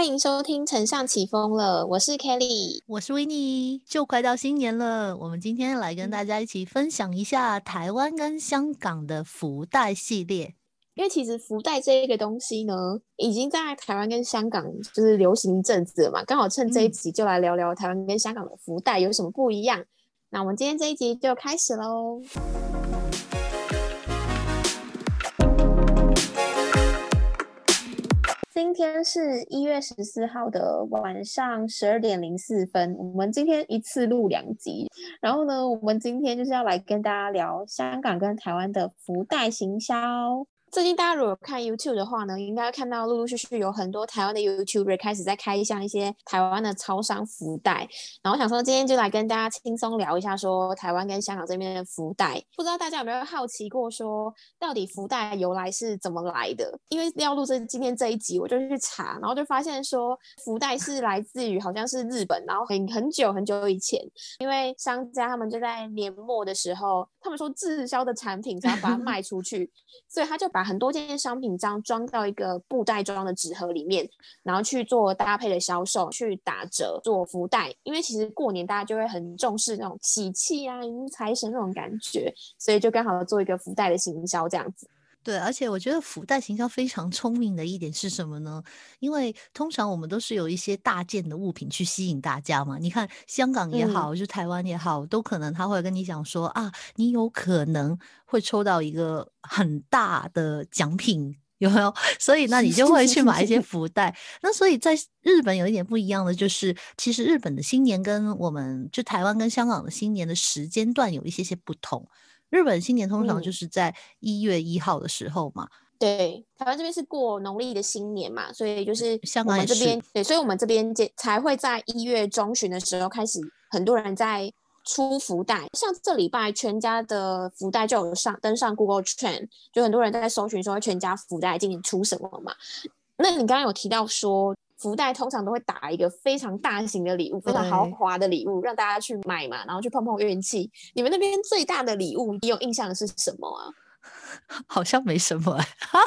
欢迎收听《城上起风了》，我是 Kelly，我是维尼。就快到新年了，我们今天来跟大家一起分享一下台湾跟香港的福袋系列。因为其实福袋这一个东西呢，已经在台湾跟香港就是流行一阵子了嘛，刚好趁这一集就来聊聊台湾跟香港的福袋有什么不一样。那我们今天这一集就开始喽。今天是一月十四号的晚上十二点零四分，我们今天一次录两集。然后呢，我们今天就是要来跟大家聊香港跟台湾的福袋行销。最近大家如果看 YouTube 的话呢，应该看到陆陆续续有很多台湾的 YouTuber 开始在开箱一些台湾的超商福袋。然后我想说今天就来跟大家轻松聊一下，说台湾跟香港这边的福袋。不知道大家有没有好奇过，说到底福袋由来是怎么来的？因为要录这今天这一集，我就去查，然后就发现说福袋是来自于好像是日本，然后很很久很久以前，因为商家他们就在年末的时候，他们说滞销的产品才要把它卖出去，所以他就把很多件商品这样装到一个布袋装的纸盒里面，然后去做搭配的销售，去打折做福袋。因为其实过年大家就会很重视那种喜气啊、迎财神那种感觉，所以就刚好做一个福袋的行销这样子。对，而且我觉得福袋行销非常聪明的一点是什么呢？因为通常我们都是有一些大件的物品去吸引大家嘛。你看香港也好，就台湾也好，都可能他会跟你讲说啊，你有可能会抽到一个很大的奖品，有没有？所以那你就会去买一些 福袋。那所以在日本有一点不一样的就是，其实日本的新年跟我们就台湾跟香港的新年的时间段有一些些不同。日本新年通常就是在一月一号的时候嘛，对，台湾这边是过农历的新年嘛，所以就是香港这边对，所以我们这边才才会在一月中旬的时候开始，很多人在出福袋，像这礼拜全家的福袋就有上登上 Google Trend，就很多人在搜寻说全家福袋今年出什么嘛。那你刚刚有提到说。福袋通常都会打一个非常大型的礼物，非常豪华的礼物，让大家去买嘛，然后去碰碰运气。你们那边最大的礼物，你有印象的是什么啊？好像没什么，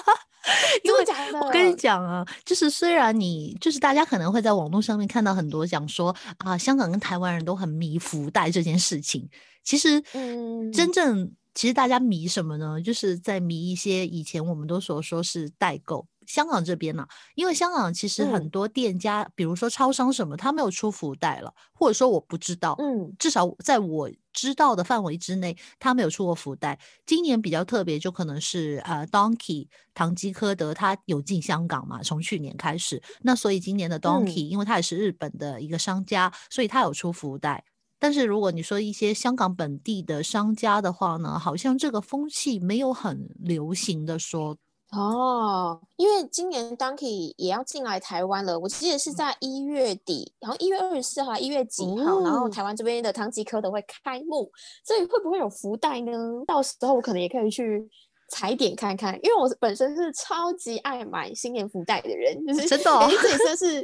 因为我跟你讲啊，就是虽然你就是大家可能会在网络上面看到很多讲说啊，香港跟台湾人都很迷福袋这件事情，其实嗯，真正其实大家迷什么呢？就是在迷一些以前我们都所说是代购。香港这边呢，因为香港其实很多店家，比如说超商什么，他没有出福袋了，或者说我不知道，嗯，至少在我知道的范围之内，他没有出过福袋。今年比较特别，就可能是呃，Donkey 唐吉诃德，他有进香港嘛，从去年开始，那所以今年的 Donkey，因为他也是日本的一个商家，所以他有出福袋。但是如果你说一些香港本地的商家的话呢，好像这个风气没有很流行的说。哦，因为今年 Donkey 也要进来台湾了，我记得是在一月底，然后一月二十四号、一月几号，然后台湾这边的唐吉诃德会开幕，所以会不会有福袋呢？到时候我可能也可以去踩点看看，因为我本身是超级爱买新年福袋的人，就是真的，这也算是。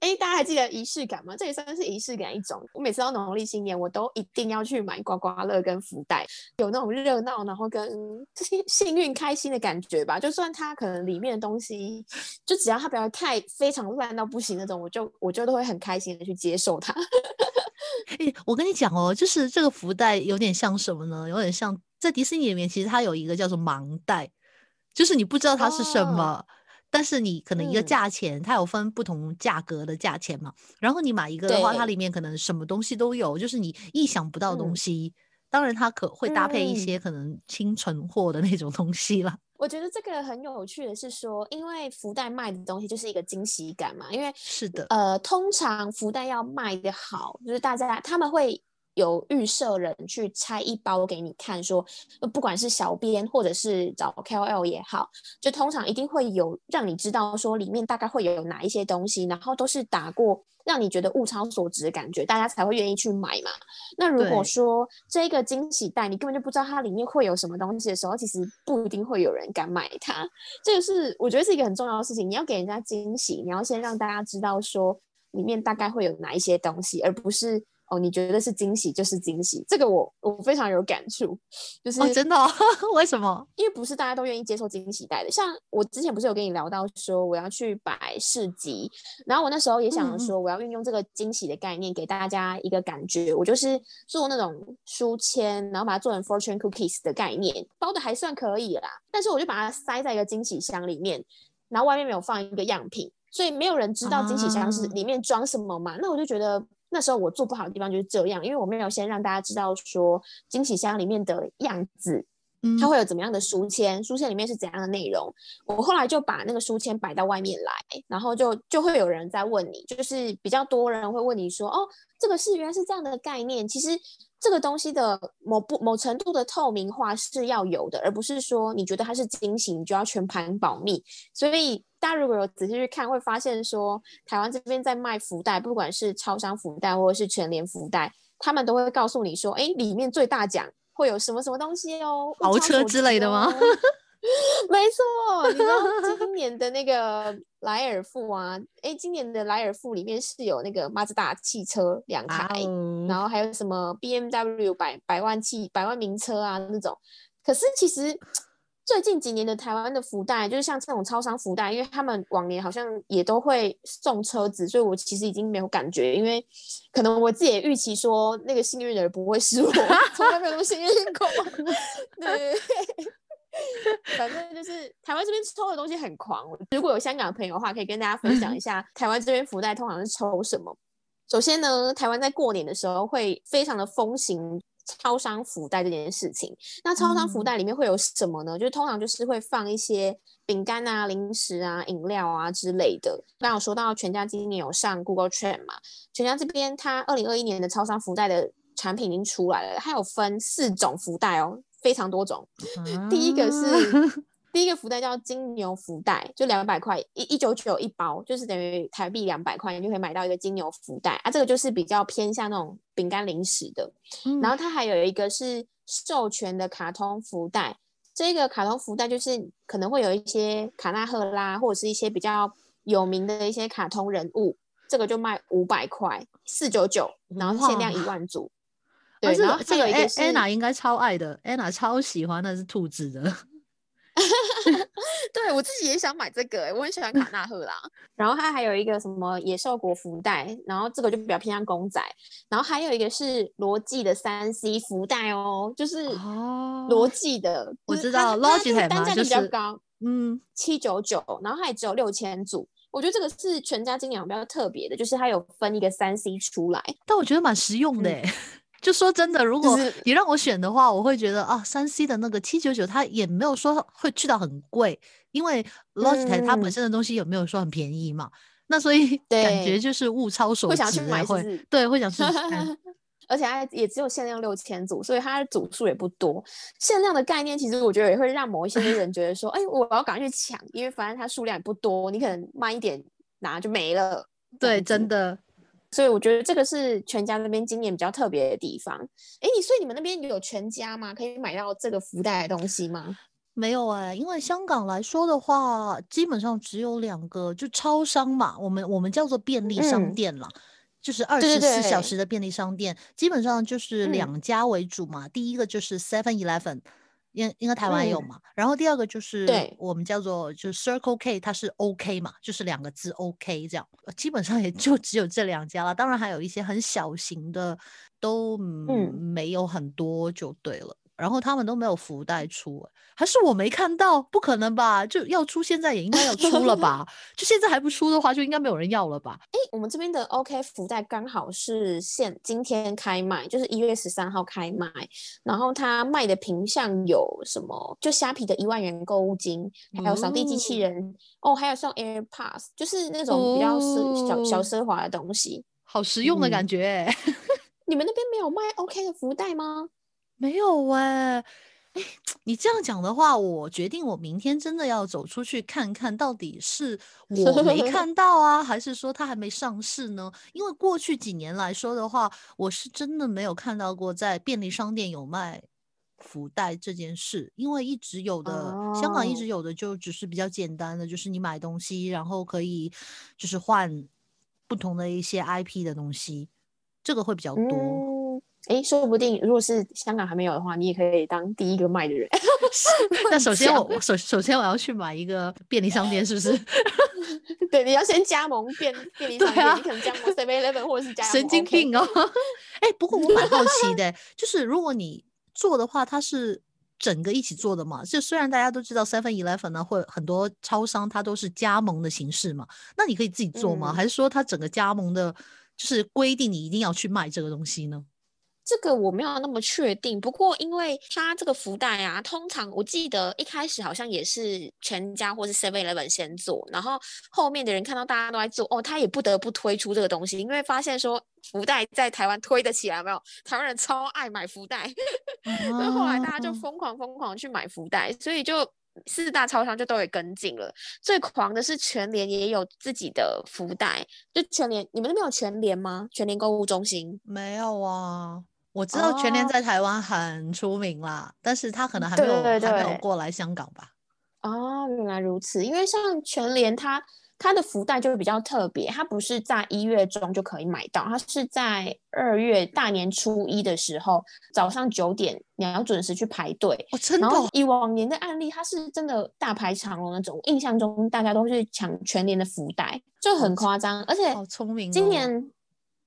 哎，大家还记得仪式感吗？这也算是仪式感一种。我每次到农历新年，我都一定要去买刮刮乐跟福袋，有那种热闹，然后跟幸幸运、开心的感觉吧。就算它可能里面的东西，就只要它不要太非常烂到不行那种，我就我就都会很开心的去接受它。哎，我跟你讲哦，就是这个福袋有点像什么呢？有点像在迪士尼里面，其实它有一个叫做盲袋，就是你不知道它是什么。但是你可能一个价钱，它有分不同价格的价钱嘛。然后你买一个的话，它里面可能什么东西都有，就是你意想不到的东西。当然，它可会搭配一些可能清存货的那种东西了。我觉得这个很有趣的是说，因为福袋卖的东西就是一个惊喜感嘛。因为是的，呃，通常福袋要卖的好，就是大家他们会。有预设人去拆一包给你看，说不管是小编或者是找 KOL 也好，就通常一定会有让你知道说里面大概会有哪一些东西，然后都是打过让你觉得物超所值的感觉，大家才会愿意去买嘛。那如果说这个惊喜袋你根本就不知道它里面会有什么东西的时候，其实不一定会有人敢买它。这个是我觉得是一个很重要的事情，你要给人家惊喜，你要先让大家知道说里面大概会有哪一些东西，而不是。哦，你觉得是惊喜就是惊喜，这个我我非常有感触，就是真的，为什么？因为不是大家都愿意接受惊喜袋的。像我之前不是有跟你聊到说我要去摆市集，然后我那时候也想说我要运用这个惊喜的概念给大家一个感觉，我就是做那种书签，然后把它做成 fortune cookies 的概念，包的还算可以啦。但是我就把它塞在一个惊喜箱里面，然后外面没有放一个样品，所以没有人知道惊喜箱是里面装什么嘛。那我就觉得。那时候我做不好的地方就是这样，因为我没有先让大家知道说惊喜箱里面的样子，它会有怎么样的书签，书签里面是怎样的内容。我后来就把那个书签摆到外面来，然后就就会有人在问你，就是比较多人会问你说，哦，这个是原来是这样的概念。其实这个东西的某不某程度的透明化是要有的，而不是说你觉得它是惊喜，你就要全盘保密。所以。大家如果有仔细去看，会发现说，台湾这边在卖福袋，不管是超商福袋或者是全联福袋，他们都会告诉你说，哎，里面最大奖会有什么什么东西哦，豪车之类的吗？没错，你知道今 年的那个莱尔富啊，哎，今年的莱尔富里面是有那个马自达汽车两台，然后还有什么 B M W 百百万汽百万名车啊那种，可是其实。最近几年的台湾的福袋，就是像这种超商福袋，因为他们往年好像也都会送车子，所以我其实已经没有感觉，因为可能我自己也预期说那个幸运的人不会是我，从来没有那么幸运过。对，反正就是台湾这边抽的东西很狂。如果有香港的朋友的话，可以跟大家分享一下台湾这边福袋通常是抽什么。首先呢，台湾在过年的时候会非常的风行。超商福袋这件事情，那超商福袋里面会有什么呢？就是通常就是会放一些饼干啊、零食啊、饮料啊之类的。刚有说到全家今年有上 Google Trend 嘛？全家这边它二零二一年的超商福袋的产品已经出来了，它有分四种福袋哦，非常多种。第一个是。第一个福袋叫金牛福袋，就两百块一一九九一包，就是等于台币两百块，你就可以买到一个金牛福袋啊。这个就是比较偏向那种饼干零食的。然后它还有一个是授权的卡通福袋，这个卡通福袋就是可能会有一些卡纳赫拉或者是一些比较有名的一些卡通人物，这个就卖五百块四九九，然后限量一万组。对，然后这个个 Anna 应该超爱的，Anna 超喜欢的是兔子的。对我自己也想买这个，我很喜欢卡纳赫拉。然后它还有一个什么野兽国福袋，然后这个就比较偏向公仔。然后还有一个是罗技的三 C 福袋哦，就是罗技的，我知道罗技单价就比较高，嗯，七九九，然后它也只有六千组。我觉得这个是全家金养比较特别的，就是它有分一个三 C 出来，但我觉得蛮实用的。就说真的，如果你让我选的话，我会觉得啊，三 C 的那个七九九，它也没有说会去到很贵，因为 Logitech 它本身的东西有没有说很便宜嘛？那所以 感觉就是物超所值，会想去买，会对，会想去买。而且它也只有限量六千组，所以它的组数也不多。限量的概念其实我觉得也会让某一些人觉得说，哎，我要赶快去抢，因为反正它数量也不多，你可能慢一点拿就没了。对，真的。所以我觉得这个是全家那边今年比较特别的地方。哎，你所以你们那边有全家吗？可以买到这个福袋的东西吗？没有哎，因为香港来说的话，基本上只有两个，就超商嘛，我们我们叫做便利商店了，就是二十四小时的便利商店，基本上就是两家为主嘛。第一个就是 Seven Eleven。应应该台湾有嘛？然后第二个就是我们叫做就 Circle K，它是 OK 嘛，就是两个字 OK 这样，基本上也 就只有这两家了。当然还有一些很小型的，都没有很多就对了。然后他们都没有福袋出，还是我没看到？不可能吧？就要出，现在也应该要出了吧？就现在还不出的话，就应该没有人要了吧？哎，我们这边的 OK 福袋刚好是现今天开卖，就是一月十三号开卖。然后它卖的品相有什么？就虾皮的一万元购物金，还有扫地机器人哦，还有送 AirPods，就是那种比较奢小小奢华的东西，好实用的感觉。你们那边没有卖 OK 的福袋吗？没有哎，哎，你这样讲的话，我决定我明天真的要走出去看看到底是我没 看到啊，还是说它还没上市呢？因为过去几年来说的话，我是真的没有看到过在便利商店有卖福袋这件事，因为一直有的香港一直有的就只是比较简单的，就是你买东西然后可以就是换不同的一些 IP 的东西。这个会比较多。哎，说不定如果是香港还没有的话，你也可以当第一个卖的人。那首先我首首先我要去买一个便利商店，是不是？对，你要先加盟便便利商店，你可能加盟 Seven Eleven 或者是加神经病哦。哎，不过我蛮好奇的，就是如果你做的话，它是整个一起做的嘛？就虽然大家都知道 Seven Eleven 呢，或很多超商它都是加盟的形式嘛，那你可以自己做吗？还是说它整个加盟的，就是规定你一定要去卖这个东西呢？这个我没有那么确定，不过因为它这个福袋啊，通常我记得一开始好像也是全家或是 Seven Eleven 先做，然后后面的人看到大家都在做，哦，他也不得不推出这个东西，因为发现说福袋在台湾推得起来，没有台湾人超爱买福袋，所以后来大家就疯狂疯狂去买福袋，所以就四大超商就都也跟进了。最狂的是全联也有自己的福袋，就全联，你们那边有全联吗？全联购物中心没有啊。我知道全联在台湾很出名啦，但是他可能还没有还没有过来香港吧？哦，原来如此。因为像全联，它它的福袋就会比较特别，它不是在一月中就可以买到，它是在二月大年初一的时候早上九点你要准时去排队。哦，真的。以往年的案例，它是真的大排长龙那种，印象中大家都是抢全联的福袋，就很夸张。而且好聪明，今年。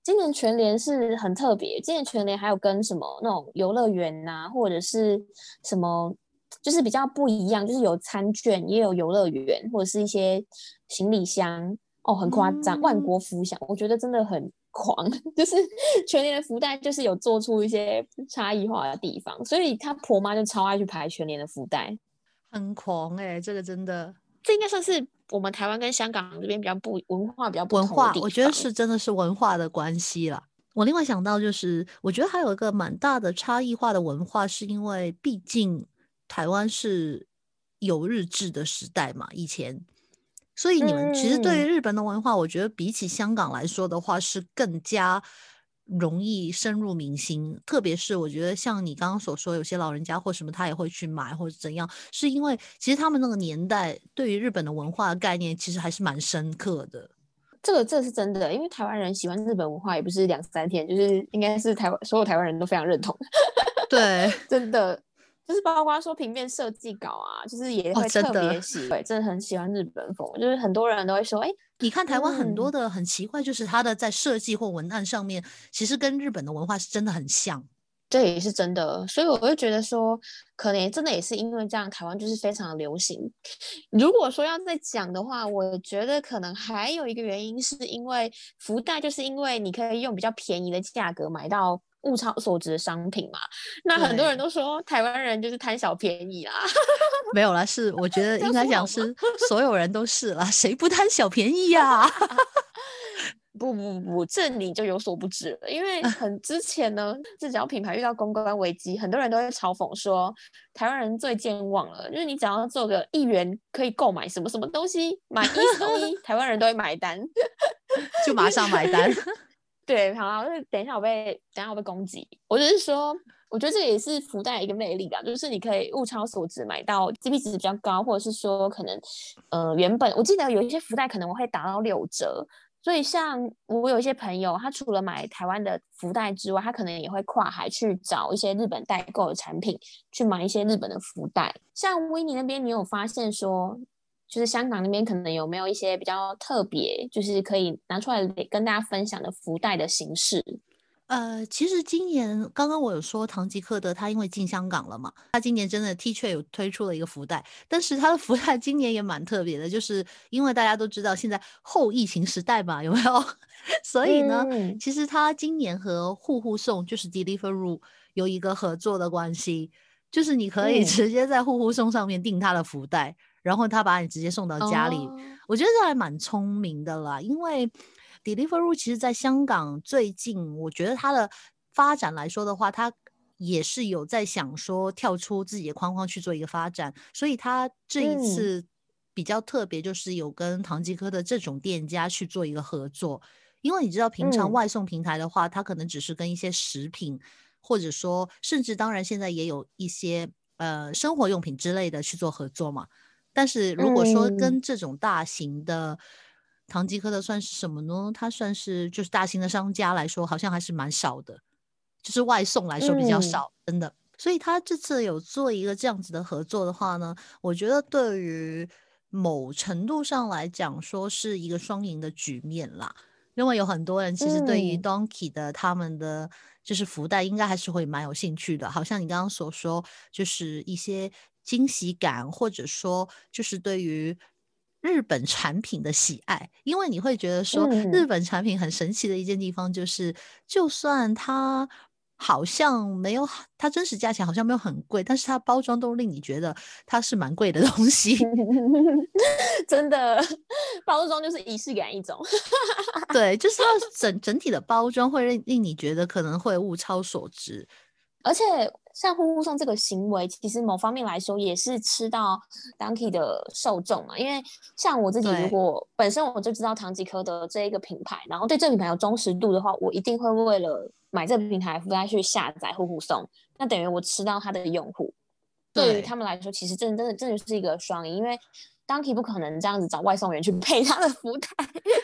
今年全联是很特别，今年全联还有跟什么那种游乐园呐，或者是什么，就是比较不一样，就是有餐券，也有游乐园，或者是一些行李箱。哦，很夸张，万国福箱，我觉得真的很狂，就是全联的福袋就是有做出一些差异化的地方，所以他婆妈就超爱去排全联的福袋，很狂哎，这个真的，这应该算是。我们台湾跟香港这边比较不文化比较不文化，我觉得是真的是文化的关系啦。我另外想到就是，我觉得还有一个蛮大的差异化的文化，是因为毕竟台湾是有日治的时代嘛，以前，所以你们其实对于日本的文化，我觉得比起香港来说的话，是更加。容易深入民心，特别是我觉得像你刚刚所说，有些老人家或什么他也会去买或者怎样，是因为其实他们那个年代对于日本的文化概念其实还是蛮深刻的。这个这是真的，因为台湾人喜欢日本文化也不是两三天，就是应该是台湾所有台湾人都非常认同。对，真的。就是包括说平面设计稿啊，就是也会特别喜，对，真的很喜欢日本风。就是很多人都会说，哎，你看台湾很多的很奇怪，就是它的在设计或文案上面，其实跟日本的文化是真的很像。这也是真的，所以我会觉得说，可能真的也是因为这样，台湾就是非常的流行。如果说要再讲的话，我觉得可能还有一个原因，是因为福袋，就是因为你可以用比较便宜的价格买到。物超所值的商品嘛，那很多人都说台湾人就是贪小便宜啦。没有啦，是我觉得应该讲是所有人都是啦，谁不贪小便宜呀？不不不，这你就有所不知了。因为很之前呢，只要品牌遇到公关危机，很多人都会嘲讽说台湾人最健忘了，就是你只要做个一元可以购买什么什么东西，买一送一，台湾人都会买单，就马上买单。对，好了，就是等一下我被等一下我被攻击。我就是说，我觉得这也是福袋一个魅力吧，就是你可以物超所值买到 G P 值比较高，或者是说可能呃原本我记得有一些福袋可能我会打到六折，所以像我有一些朋友，他除了买台湾的福袋之外，他可能也会跨海去找一些日本代购的产品，去买一些日本的福袋。像威尼那边，你有发现说？就是香港那边可能有没有一些比较特别，就是可以拿出来跟大家分享的福袋的形式？呃，其实今年刚刚我有说唐吉诃德他因为进香港了嘛，他今年真的的确有推出了一个福袋，但是他的福袋今年也蛮特别的，就是因为大家都知道现在后疫情时代嘛，有没有？所以呢，其实他今年和户户送就是 Deliveroo 有一个合作的关系，就是你可以直接在户户送上面订他的福袋。然后他把你直接送到家里，我觉得这还蛮聪明的啦。因为 Deliveroo 其实在香港最近，我觉得它的发展来说的话，它也是有在想说跳出自己的框框去做一个发展。所以它这一次比较特别，就是有跟唐吉诃德这种店家去做一个合作。因为你知道，平常外送平台的话，它可能只是跟一些食品，或者说甚至当然现在也有一些呃生活用品之类的去做合作嘛。但是如果说跟这种大型的唐吉诃德算是什么呢？它算是就是大型的商家来说，好像还是蛮少的，就是外送来说比较少，真的。所以他这次有做一个这样子的合作的话呢，我觉得对于某程度上来讲，说是一个双赢的局面啦。因为有很多人其实对于 Donkey 的他们的就是福袋，应该还是会蛮有兴趣的。好像你刚刚所说，就是一些惊喜感，或者说就是对于日本产品的喜爱。因为你会觉得说，日本产品很神奇的一件地方，就是就算它。好像没有，它真实价钱好像没有很贵，但是它包装都令你觉得它是蛮贵的东西。真的，包装就是仪式感一种。对，就是它整整体的包装会令令你觉得可能会物超所值，而且。像呼呼送这个行为，其实某方面来说也是吃到 Donkey 的受众嘛。因为像我自己，如果本身我就知道唐吉诃德这一个品牌，然后对这个品牌有忠实度的话，我一定会为了买这个平台，不再去下载呼呼送。那等于我吃到他的用户，对于他们来说，其实真的真的真的是一个双赢，因为 Donkey 不可能这样子找外送员去 配他的福袋。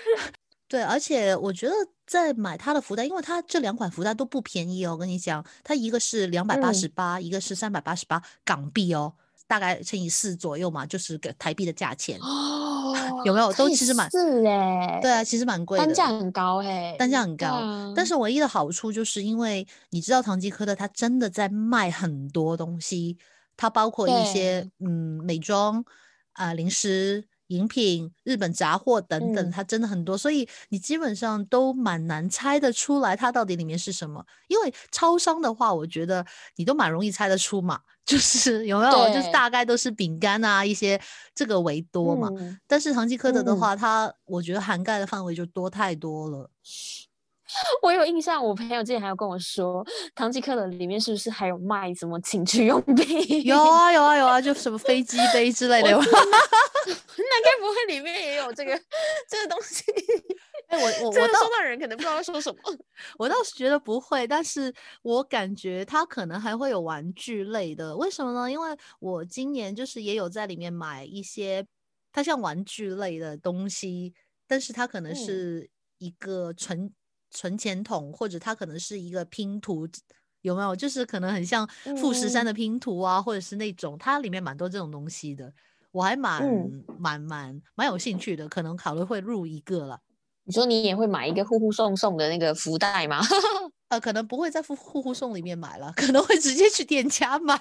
对，而且我觉得在买它的福袋，因为它这两款福袋都不便宜哦。我跟你讲，它一个是两百八十八，一个是三百八十八港币哦，大概乘以四左右嘛，就是个台币的价钱哦。有没有？都其实蛮是哎，对啊，其实蛮贵的，单价很高哎，单价很高。但是唯一的好处就是因为你知道，唐吉诃德它真的在卖很多东西，它包括一些嗯美妆啊零食。饮品、日本杂货等等，它真的很多，所以你基本上都蛮难猜得出来它到底里面是什么。因为超商的话，我觉得你都蛮容易猜得出嘛，就是有没有，就是大概都是饼干啊一些这个为多嘛。但是唐吉诃德的话，它我觉得涵盖的范围就多太多了。我有印象，我朋友之前还有跟我说，唐吉诃德里面是不是还有卖什么情趣用品？有啊有啊有啊，就什么飞机杯之类的。那该不会里面也有这个这个东西？哎，我 我我收到人可能不知道说什么。我倒是觉得不会，但是我感觉他可能还会有玩具类的。为什么呢？因为我今年就是也有在里面买一些，它像玩具类的东西，但是它可能是一个纯。存钱筒，或者它可能是一个拼图，有没有？就是可能很像富士山的拼图啊，或者是那种，它里面蛮多这种东西的。我还蛮蛮蛮蛮有兴趣的，可能考虑会入一个了。你说你也会买一个呼呼送送的那个福袋吗？呃，可能不会在呼呼呼送里面买了，可能会直接去店家买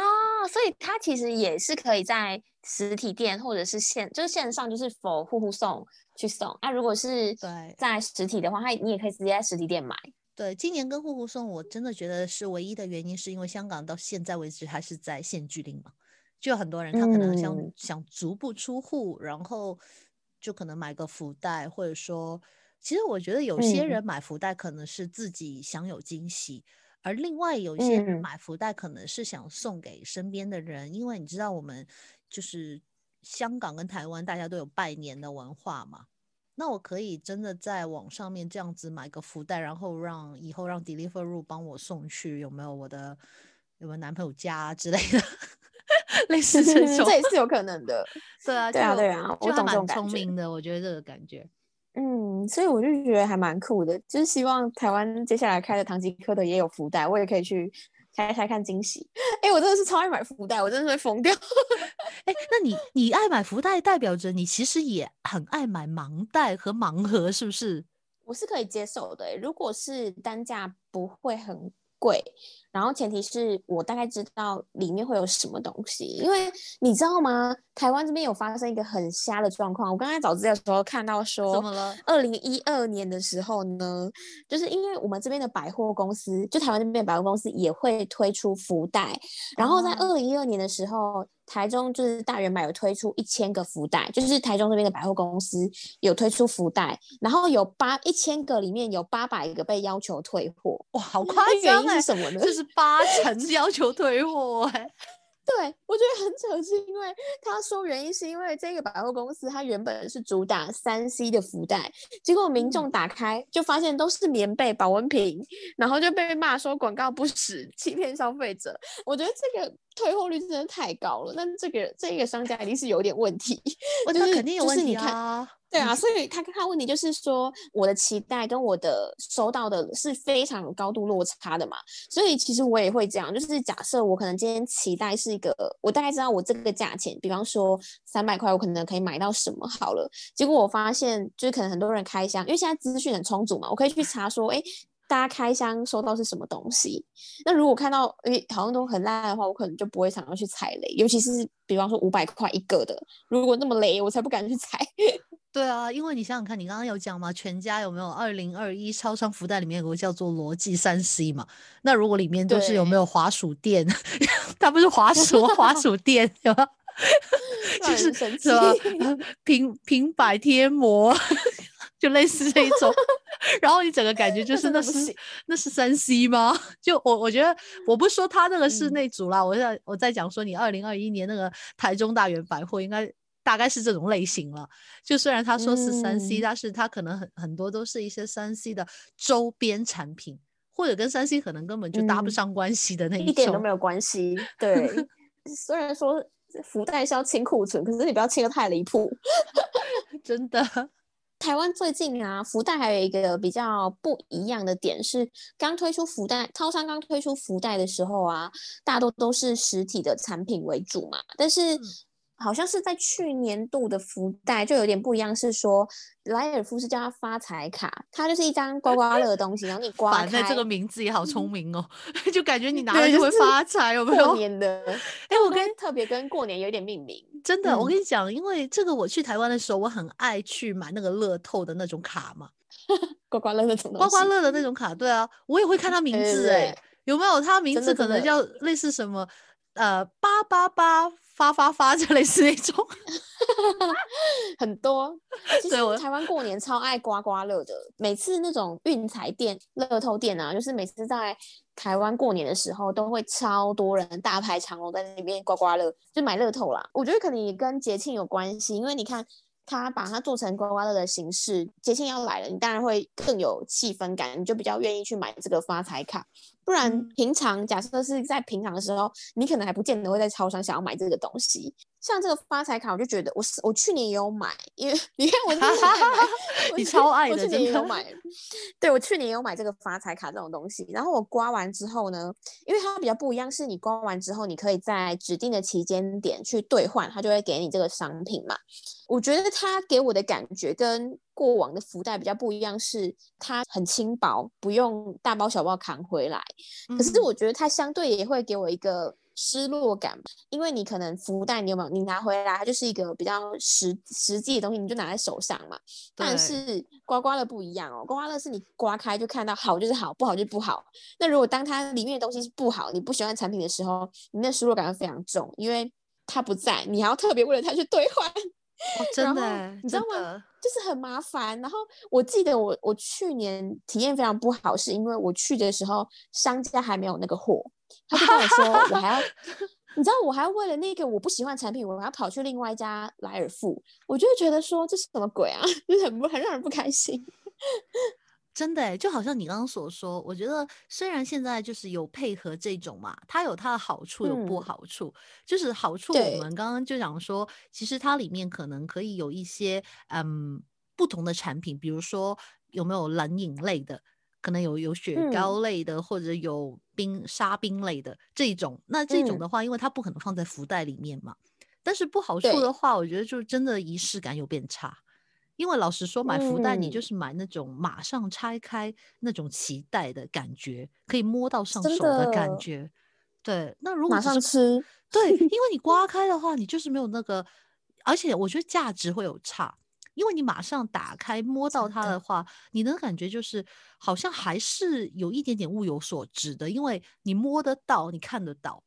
啊。所以它其实也是可以在实体店或者是线，就是线上，就是否户户送。去送啊！如果是对在实体的话，它你也可以直接在实体店买。对，今年跟户户送，我真的觉得是唯一的原因，是因为香港到现在为止还是在限聚令嘛，就有很多人他可能想想足不出户，然后就可能买个福袋，或者说，其实我觉得有些人买福袋可能是自己想有惊喜，而另外有一些人买福袋可能是想送给身边的人，因为你知道我们就是。香港跟台湾大家都有拜年的文化嘛，那我可以真的在网上面这样子买个福袋，然后让以后让 Deliveroo 帮我送去，有没有我的有没有男朋友家之类的，类似这 种，这也是有可能的。对啊，对啊，对啊，我懂蛮聪明的，我觉得这个感觉，嗯，所以我就觉得还蛮酷的，就是希望台湾接下来开的唐吉诃德也有福袋，我也可以去。猜猜看惊喜，哎，我真的是超爱买福袋，我真的会疯掉。哎，那你你爱买福袋，代表着你其实也很爱买盲袋和盲盒，是不是？我是可以接受的，如果是单价不会很。贵，然后前提是我大概知道里面会有什么东西，因为你知道吗？台湾这边有发生一个很瞎的状况。我刚才找资料的时候看到说，怎么了？二零一二年的时候呢，就是因为我们这边的百货公司，就台湾这边的百货公司也会推出福袋，然后在二零一二年的时候。台中就是大圆满有推出一千个福袋，就是台中这边的百货公司有推出福袋，然后有八一千个里面有八百个被要求退货，哇，好夸张！原因是什么呢？就是八成要求退货，哎。对，我觉得很扯，是因为他说原因是因为这个百货公司它原本是主打三 C 的福袋，结果民众打开就发现都是棉被、保温瓶，然后就被骂说广告不实，欺骗消费者。我觉得这个退货率真的太高了，那这个这个商家一定是有点问题，我觉得肯定有问题啊。对啊，所以他他问题就是说，我的期待跟我的收到的是非常有高度落差的嘛。所以其实我也会这样，就是假设我可能今天期待是一个，我大概知道我这个价钱，比方说三百块，我可能可以买到什么好了。结果我发现，就是可能很多人开箱，因为现在资讯很充足嘛，我可以去查说，哎，大家开箱收到是什么东西。那如果看到哎好像都很烂的话，我可能就不会想要去踩雷，尤其是比方说五百块一个的，如果那么雷，我才不敢去踩。对啊，因为你想想看，你刚刚有讲嘛，全家有没有二零二一超商福袋里面有个叫做逻辑三 C 嘛？那如果里面就是有没有滑鼠垫？它不是滑鼠，滑鼠垫有吗？就是什么平平板贴膜，就类似这一种。然后你整个感觉就是那是那是三 C 吗？就我我觉得我不说他那个是那组啦，我在我在讲说你二零二一年那个台中大圆百货应该。大概是这种类型了，就虽然他说是三 C，但是他可能很很多都是一些三 C 的周边产品，或者跟三 C 可能根本就搭不上关系的那一一点都没有关系。对，虽然说福袋是要清库存，可是你不要清的太离谱。真的，台湾最近啊，福袋还有一个比较不一样的点是，刚推出福袋，超商刚推出福袋的时候啊，大多都是实体的产品为主嘛，但是。好像是在去年度的福袋就有点不一样，是说莱尔夫是叫它发财卡，它就是一张刮刮乐的东西，然后你刮开，这个名字也好聪明哦，就感觉你拿了就会发财，有没有？过年的，哎，我跟特别跟过年有点命名，真的，我跟你讲，因为这个我去台湾的时候，我很爱去买那个乐透的那种卡嘛，刮刮乐那种刮刮乐的那种卡，对啊，我也会看它名字，哎，有没有？它名字可能叫类似什么，呃，八八八。发发发，就类似那种，很多。其实台湾过年超爱刮刮乐的，每次那种运财店、乐透店啊，就是每次在台湾过年的时候，都会超多人大排长龙在那边刮刮乐，就买乐透啦。我觉得可能也跟节庆有关系，因为你看。他把它做成刮刮乐的形式，节庆要来了，你当然会更有气氛感，你就比较愿意去买这个发财卡。不然平常假设是在平常的时候，你可能还不见得会在超商想要买这个东西。像这个发财卡，我就觉得我是我去年也有买，因为你看 我你超爱的，我去年也有买。对，我去年也有买这个发财卡这种东西。然后我刮完之后呢，因为它比较不一样，是你刮完之后，你可以在指定的期间点去兑换，它就会给你这个商品嘛。我觉得它给我的感觉跟过往的福袋比较不一样，是它很轻薄，不用大包小包扛回来。可是我觉得它相对也会给我一个。失落感，因为你可能福袋，你有没有？你拿回来，它就是一个比较实实际的东西，你就拿在手上嘛。但是刮刮乐不一样哦，刮刮乐是你刮开就看到好就是好，不好就不好。那如果当它里面的东西是不好，你不喜欢产品的时候，你那失落感会非常重，因为它不在，你还要特别为了它去兑换。真的，你知道吗？就是很麻烦。然后我记得我我去年体验非常不好，是因为我去的时候商家还没有那个货。他就跟我说，我还要，你知道，我还要为了那个我不喜欢产品，我还要跑去另外一家莱尔富，我就会觉得说这是什么鬼啊，就是很不很让人不开心。真的，就好像你刚刚所说，我觉得虽然现在就是有配合这种嘛，它有它的好处，有不好处。就是好处，我们刚刚就讲说，其实它里面可能可以有一些嗯不同的产品，比如说有没有冷饮类的。可能有有雪糕类的，或者有冰沙冰类的这种。那这种的话，因为它不可能放在福袋里面嘛。但是不好处的话，我觉得就是真的仪式感有变差。因为老实说，买福袋你就是买那种马上拆开那种期待的感觉，可以摸到上手的感觉。对，那如果马上吃，对，因为你 刮开的话，你就是没有那个，而且我觉得价值会有差。因为你马上打开摸到它的话，你能感觉就是好像还是有一点点物有所值的，因为你摸得到，你看得到。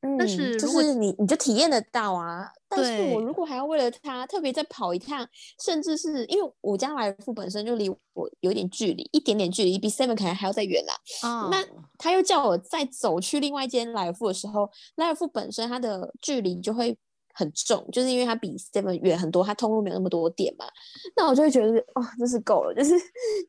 嗯，但是如果你你就体验得到啊。但是我如果还要为了它特别再跑一趟，甚至是因为我家莱尔富本身就离我有点距离，一点点距离，比 Seven 可能还要再远啦。啊，那他又叫我再走去另外一间莱尔富的时候，莱尔富本身它的距离就会。很重，就是因为它比 Seven 远很多，它通路没有那么多店嘛。那我就会觉得，哦，真是够了，就是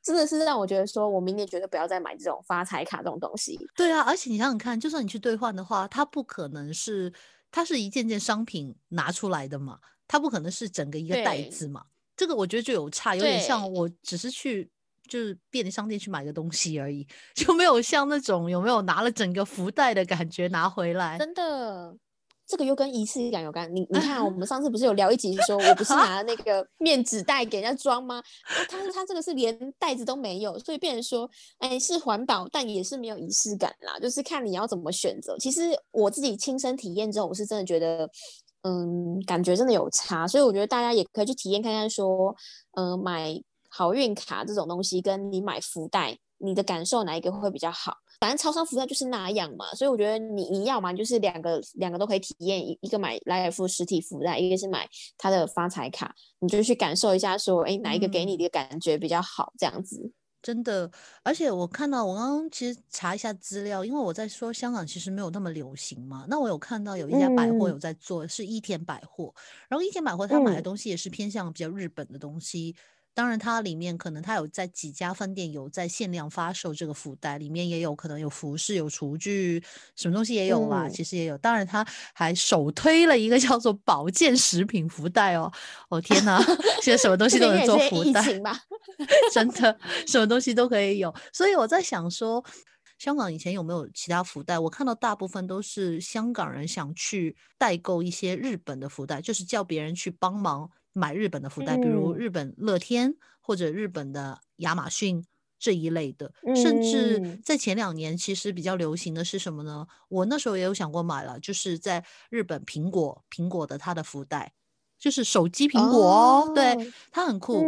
真的是让我觉得，说我明年绝对不要再买这种发财卡这种东西。对啊，而且你想想看，就算你去兑换的话，它不可能是它是一件件商品拿出来的嘛，它不可能是整个一个袋子嘛。这个我觉得就有差，有点像我只是去就是便利商店去买个东西而已，就没有像那种有没有拿了整个福袋的感觉拿回来。真的，这个又跟仪式感有关。你你看，我们上次不是有聊一集说，我不是 拿那个面纸袋给人家装吗？啊，他说他这个是连袋子都没有，所以变成说，哎，是环保，但也是没有仪式感啦。就是看你要怎么选择。其实我自己亲身体验之后，我是真的觉得。嗯，感觉真的有差，所以我觉得大家也可以去体验看看，说，嗯，买好运卡这种东西，跟你买福袋，你的感受哪一个会比较好？反正超商福袋就是那样嘛，所以我觉得你你要嘛，就是两个两个都可以体验，一一个买来尔富实体福袋，一个是买他的发财卡，你就去感受一下，说，哎，哪一个给你的感觉比较好？这样子。真的，而且我看到我刚刚其实查一下资料，因为我在说香港其实没有那么流行嘛。那我有看到有一家百货有在做，是一田百货，然后一田百货他买的东西也是偏向比较日本的东西。当然，它里面可能它有在几家分店有在限量发售这个福袋，里面也有可能有服饰、有厨具，什么东西也有啦。其实也有，当然它还首推了一个叫做保健食品福袋哦。哦天哪，现在什么东西都能做福袋，真的，什么东西都可以有。所以我在想说，香港以前有没有其他福袋？我看到大部分都是香港人想去代购一些日本的福袋，就是叫别人去帮忙。买日本的福袋，比如日本乐天或者日本的亚马逊这一类的，甚至在前两年其实比较流行的是什么呢？我那时候也有想过买了，就是在日本苹果苹果的它的福袋，就是手机苹果哦，对，它很酷。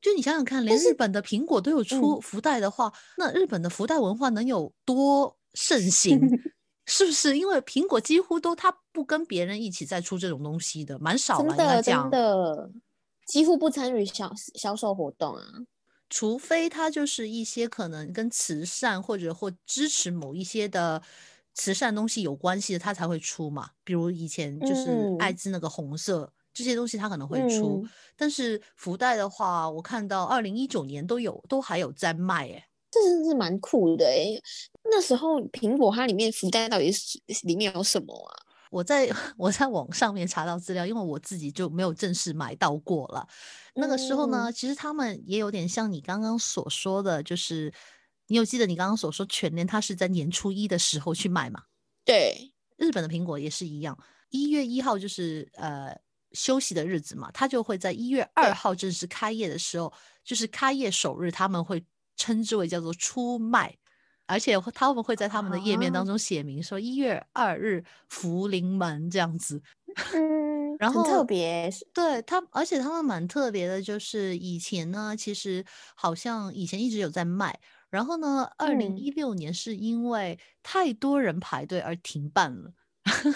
就你想想看，连日本的苹果都有出福袋的话，那日本的福袋文化能有多盛行？是不是因为苹果几乎都它不跟别人一起在出这种东西的，蛮少了。真的真的，几乎不参与销销售活动啊。除非它就是一些可能跟慈善或者或支持某一些的慈善东西有关系的，它才会出嘛。比如以前就是艾滋那个红色这些东西，它可能会出。但是福袋的话，我看到二零一九年都有，都还有在卖哎。这真是蛮酷的哎！那时候苹果它里面福袋到底是里面有什么啊？我在 我在网上面查到资料，因为我自己就没有正式买到过了。那个时候呢，其实他们也有点像你刚刚所说的，就是你有记得你刚刚所说全年它是在年初一的时候去卖嘛？对，日本的苹果也是一样，一月一号就是呃休息的日子嘛，它就会在一月二号正式开业的时候，就是开业首日他们会。称之为叫做出卖，而且他们会在他们的页面当中写明说一月二日福临门这样子，嗯，然后特别对他，而且他们蛮特别的，就是以前呢，其实好像以前一直有在卖，然后呢，二零一六年是因为太多人排队而停办了，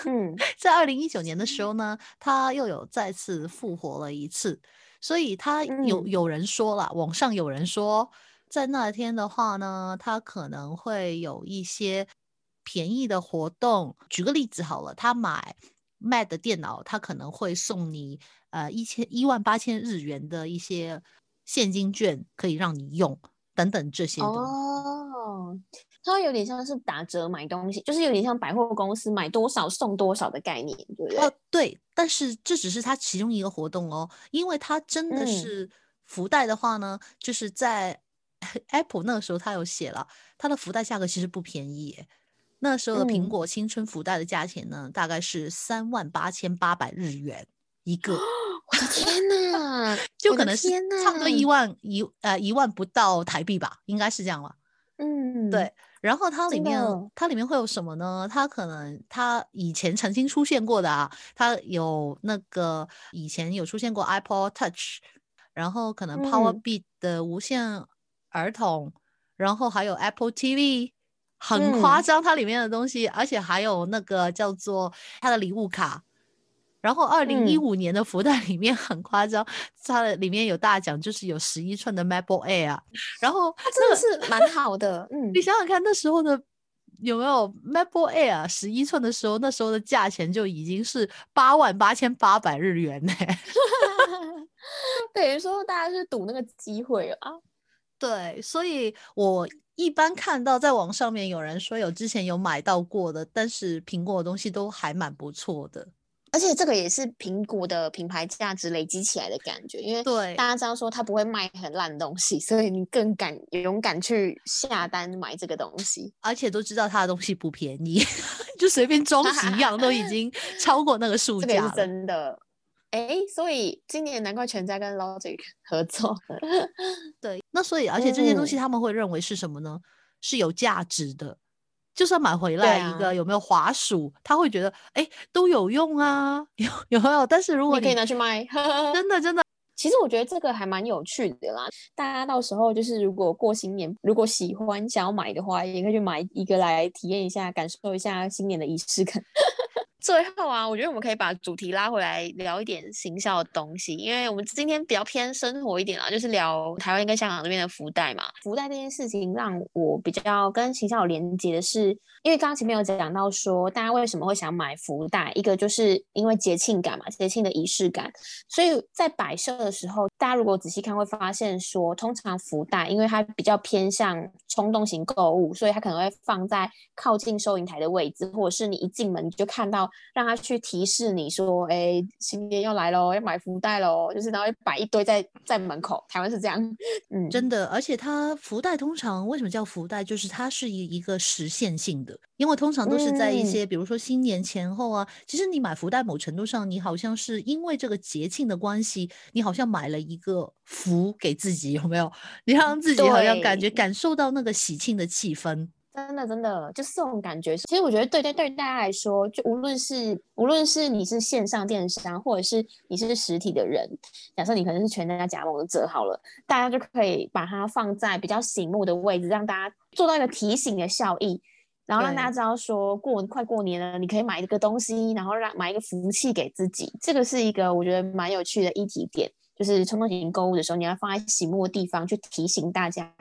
嗯，在二零一九年的时候呢，他又有再次复活了一次，所以他有有人说了，网上有人说。在那天的话呢，他可能会有一些便宜的活动。举个例子好了，他买 Mac 的电脑，他可能会送你呃一千一万八千日元的一些现金券，可以让你用等等这些。哦，它有点像是打折买东西，就是有点像百货公司买多少送多少的概念，对不对？哦，对。但是这只是它其中一个活动哦，因为它真的是福袋的话呢，就是在。Apple 那个时候他有写了，它的福袋价格其实不便宜。那时候的苹果青春福袋的价钱呢，大概是三万八千八百日元一个。我的天哪，就可能是差不多一万一呃一万不到台币吧，应该是这样了。嗯，对。然后它里面它里面会有什么呢？它可能它以前曾经出现过的啊，它有那个以前有出现过 Apple Touch，然后可能 Power Beat 的无线。儿童，然后还有 Apple TV，很夸张，它里面的东西，而且还有那个叫做它的礼物卡。然后二零一五年的福袋里面很夸张，它的里面有大奖，就是有十一寸的 MacBook Air。然后它真的是蛮好的，嗯，你想想看，那时候的有没有 MacBook Air 十一寸的时候，那时候的价钱就已经是八万八千八百日元呢。等于说大家是赌那个机会啊。对，所以我一般看到在网上面有人说有之前有买到过的，但是苹果的东西都还蛮不错的。而且这个也是苹果的品牌价值累积起来的感觉，因为对大家知道说它不会卖很烂的东西，所以你更敢勇敢去下单买这个东西，而且都知道它的东西不便宜，就随便装 几样都已经超过那个数价了。真的，哎，所以今年难怪全家跟 Logic 合作。对，那所以而且这些东西他们会认为是什么呢？是有价值的。就算买回来一个有没有滑鼠，他会觉得哎都有用啊，有有没有？但是如果你可以拿去卖，真的真的，其实我觉得这个还蛮有趣的啦。大家到时候就是如果过新年，如果喜欢想要买的话，也可以去买一个来体验一下，感受一下新年的仪式感。最后啊，我觉得我们可以把主题拉回来聊一点行销的东西，因为我们今天比较偏生活一点啊，就是聊台湾跟香港那边的福袋嘛。福袋这件事情让我比较跟行销有连接的是，因为刚刚前面有讲到说，大家为什么会想买福袋，一个就是因为节庆感嘛，节庆的仪式感。所以在摆设的时候，大家如果仔细看会发现说，通常福袋因为它比较偏向冲动型购物，所以它可能会放在靠近收银台的位置，或者是你一进门你就看到。让他去提示你说：“哎，新年要来喽，要买福袋喽。”就是然后摆一堆在在门口。台湾是这样，嗯，真的。而且它福袋通常为什么叫福袋？就是它是一一个实现性的，因为通常都是在一些比如说新年前后啊。其实你买福袋，某程度上你好像是因为这个节庆的关系，你好像买了一个福给自己，有没有？你 让自己好像感觉感受到那个喜庆的气氛。真的，真的就是这种感觉。其实我觉得，对对对，大家来说，就无论是无论是你是线上电商，或者是你是实体的人，假设你可能是全家加盟的折好了，大家就可以把它放在比较醒目的位置，让大家做到一个提醒的效益，然后让大家知道说过快过年了，你可以买一个东西，然后让买一个福气给自己。这个是一个我觉得蛮有趣的议题点，就是冲动型购物的时候，你要放在醒目的地方去提醒大家。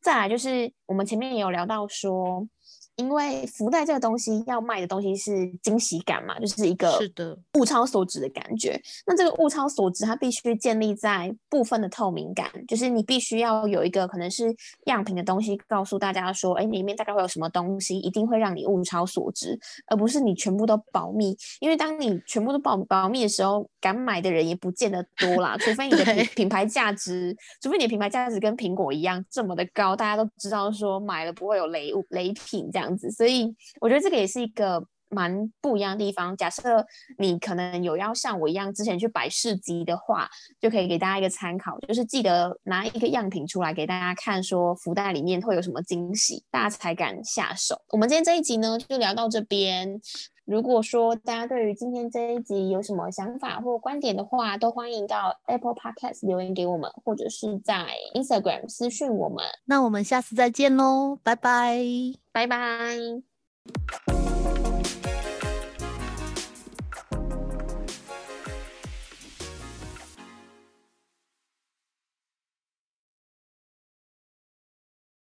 再来就是我们前面也有聊到说。因为福袋这个东西要卖的东西是惊喜感嘛，就是一个是的物超所值的感觉。那这个物超所值，它必须建立在部分的透明感，就是你必须要有一个可能是样品的东西，告诉大家说，哎，里面大概会有什么东西，一定会让你物超所值，而不是你全部都保密。因为当你全部都保保密的时候，敢买的人也不见得多啦，除非你的品品牌价值，除非你的品牌价值跟苹果一样这么的高，大家都知道说买了不会有雷物雷品这样。样子，所以我觉得这个也是一个蛮不一样的地方。假设你可能有要像我一样之前去摆市集的话，就可以给大家一个参考，就是记得拿一个样品出来给大家看，说福袋里面会有什么惊喜，大家才敢下手。我们今天这一集呢，就聊到这边。如果说大家对于今天这一集有什么想法或观点的话，都欢迎到 Apple Podcast 留言给我们，或者是在 Instagram 私讯我们。那我们下次再见喽，拜拜，拜拜。